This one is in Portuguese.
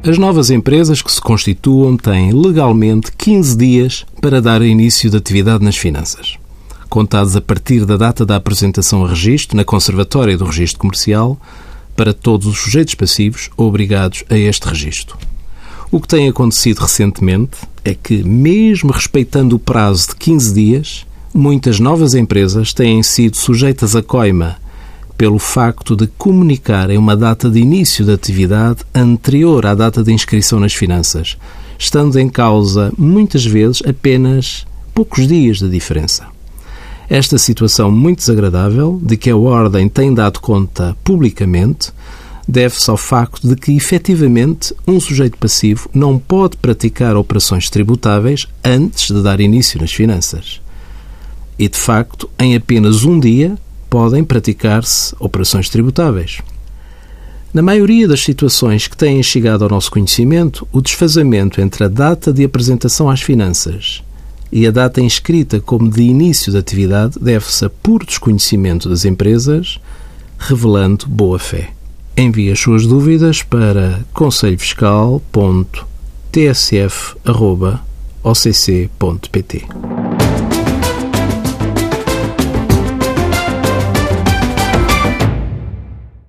As novas empresas que se constituam têm legalmente 15 dias para dar início de atividade nas finanças, contados a partir da data da apresentação a registro na Conservatória do Registro Comercial para todos os sujeitos passivos obrigados a este registro. O que tem acontecido recentemente é que, mesmo respeitando o prazo de 15 dias, muitas novas empresas têm sido sujeitas a coima pelo facto de comunicarem uma data de início da atividade anterior à data de inscrição nas finanças, estando em causa, muitas vezes, apenas poucos dias de diferença. Esta situação muito desagradável, de que a Ordem tem dado conta publicamente, deve-se ao facto de que, efetivamente, um sujeito passivo não pode praticar operações tributáveis antes de dar início nas finanças. E, de facto, em apenas um dia, podem praticar-se operações tributáveis. Na maioria das situações que têm chegado ao nosso conhecimento, o desfazamento entre a data de apresentação às finanças e a data inscrita como de início da atividade deve-se a puro desconhecimento das empresas, revelando boa fé. Envie as suas dúvidas para conselhofiscal.tsf.occ.pt.